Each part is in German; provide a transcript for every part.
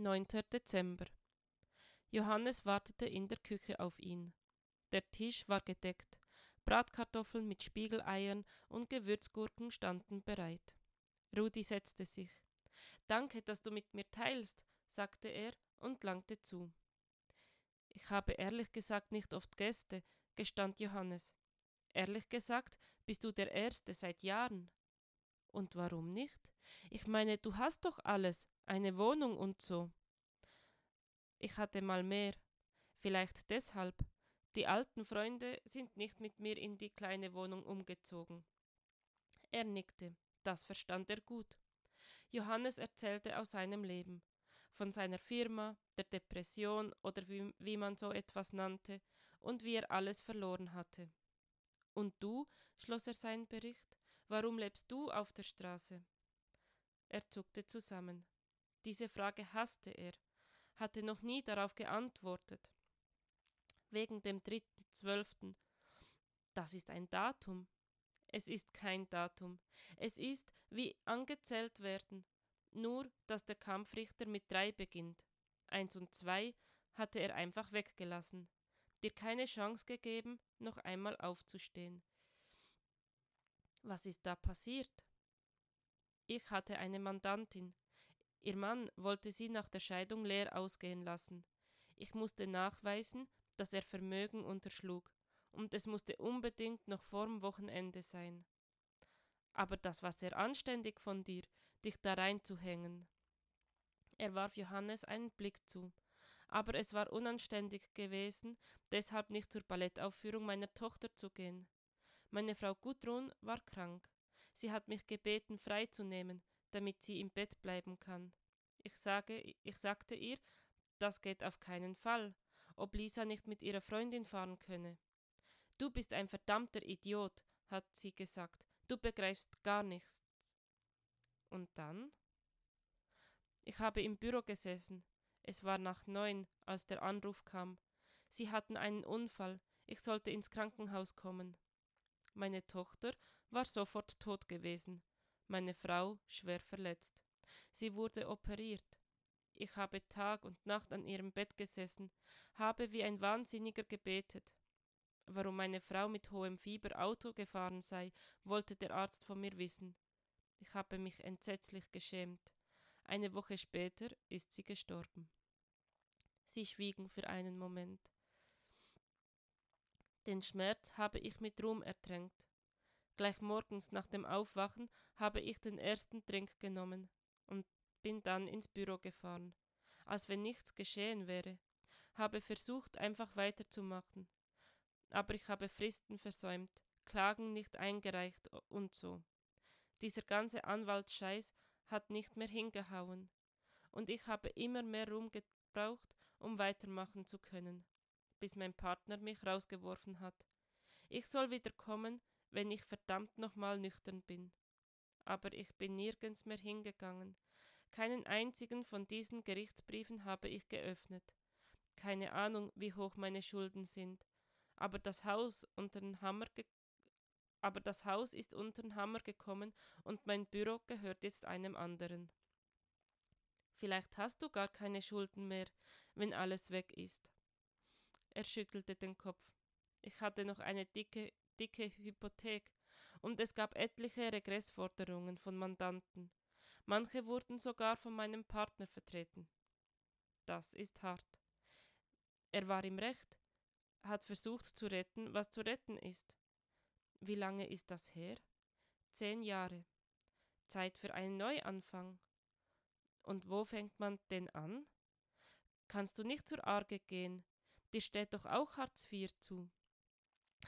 9. Dezember. Johannes wartete in der Küche auf ihn. Der Tisch war gedeckt, Bratkartoffeln mit Spiegeleiern und Gewürzgurken standen bereit. Rudi setzte sich. Danke, dass du mit mir teilst, sagte er und langte zu. Ich habe ehrlich gesagt nicht oft Gäste, gestand Johannes. Ehrlich gesagt, bist du der Erste seit Jahren. Und warum nicht? Ich meine, du hast doch alles, eine Wohnung und so. Ich hatte mal mehr. Vielleicht deshalb. Die alten Freunde sind nicht mit mir in die kleine Wohnung umgezogen. Er nickte. Das verstand er gut. Johannes erzählte aus seinem Leben, von seiner Firma, der Depression oder wie, wie man so etwas nannte, und wie er alles verloren hatte. Und du, schloss er seinen Bericht, warum lebst du auf der Straße? Er zuckte zusammen. Diese Frage hasste er, hatte noch nie darauf geantwortet. Wegen dem dritten zwölften. Das ist ein Datum. Es ist kein Datum. Es ist wie angezählt werden, nur dass der Kampfrichter mit drei beginnt. Eins und zwei hatte er einfach weggelassen, dir keine Chance gegeben, noch einmal aufzustehen. Was ist da passiert? Ich hatte eine Mandantin, Ihr Mann wollte sie nach der Scheidung leer ausgehen lassen. Ich musste nachweisen, dass er Vermögen unterschlug, und es musste unbedingt noch vorm Wochenende sein. Aber das war sehr anständig von dir, dich da reinzuhängen. Er warf Johannes einen Blick zu, aber es war unanständig gewesen, deshalb nicht zur Ballettaufführung meiner Tochter zu gehen. Meine Frau Gudrun war krank. Sie hat mich gebeten, freizunehmen, damit sie im Bett bleiben kann. Ich sage, ich sagte ihr, das geht auf keinen Fall, ob Lisa nicht mit ihrer Freundin fahren könne. Du bist ein verdammter Idiot, hat sie gesagt. Du begreifst gar nichts. Und dann? Ich habe im Büro gesessen. Es war nach neun, als der Anruf kam. Sie hatten einen Unfall. Ich sollte ins Krankenhaus kommen. Meine Tochter war sofort tot gewesen meine Frau schwer verletzt. Sie wurde operiert. Ich habe Tag und Nacht an ihrem Bett gesessen, habe wie ein Wahnsinniger gebetet. Warum meine Frau mit hohem Fieber Auto gefahren sei, wollte der Arzt von mir wissen. Ich habe mich entsetzlich geschämt. Eine Woche später ist sie gestorben. Sie schwiegen für einen Moment. Den Schmerz habe ich mit Ruhm ertränkt. Gleich morgens nach dem Aufwachen habe ich den ersten Trink genommen und bin dann ins Büro gefahren, als wenn nichts geschehen wäre, habe versucht, einfach weiterzumachen. Aber ich habe Fristen versäumt, Klagen nicht eingereicht und so. Dieser ganze Anwaltsscheiß hat nicht mehr hingehauen. Und ich habe immer mehr Ruhm gebraucht, um weitermachen zu können, bis mein Partner mich rausgeworfen hat. Ich soll wieder kommen, wenn ich verdammt nochmal nüchtern bin. Aber ich bin nirgends mehr hingegangen. Keinen einzigen von diesen Gerichtsbriefen habe ich geöffnet. Keine Ahnung, wie hoch meine Schulden sind. Aber das Haus unter den Hammer aber das Haus ist unter den Hammer gekommen und mein Büro gehört jetzt einem anderen. Vielleicht hast du gar keine Schulden mehr, wenn alles weg ist. Er schüttelte den Kopf. Ich hatte noch eine dicke dicke Hypothek und es gab etliche Regressforderungen von Mandanten. Manche wurden sogar von meinem Partner vertreten. Das ist hart. Er war im Recht, hat versucht zu retten, was zu retten ist. Wie lange ist das her? Zehn Jahre. Zeit für einen Neuanfang. Und wo fängt man denn an? Kannst du nicht zur Arge gehen? Dir steht doch auch Hartz IV zu.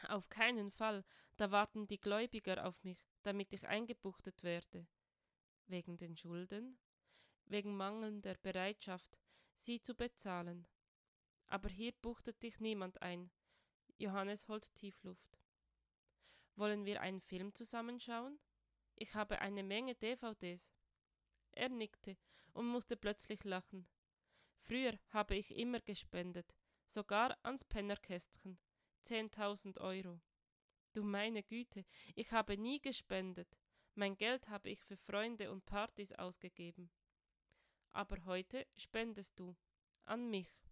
Auf keinen Fall, da warten die Gläubiger auf mich, damit ich eingebuchtet werde. Wegen den Schulden? Wegen mangelnder Bereitschaft, sie zu bezahlen. Aber hier buchtet dich niemand ein. Johannes holt Tiefluft. Wollen wir einen Film zusammenschauen? Ich habe eine Menge DVDs. Er nickte und musste plötzlich lachen. Früher habe ich immer gespendet, sogar ans Pennerkästchen. 10.000 Euro. Du meine Güte, ich habe nie gespendet. Mein Geld habe ich für Freunde und Partys ausgegeben. aber heute spendest du an mich.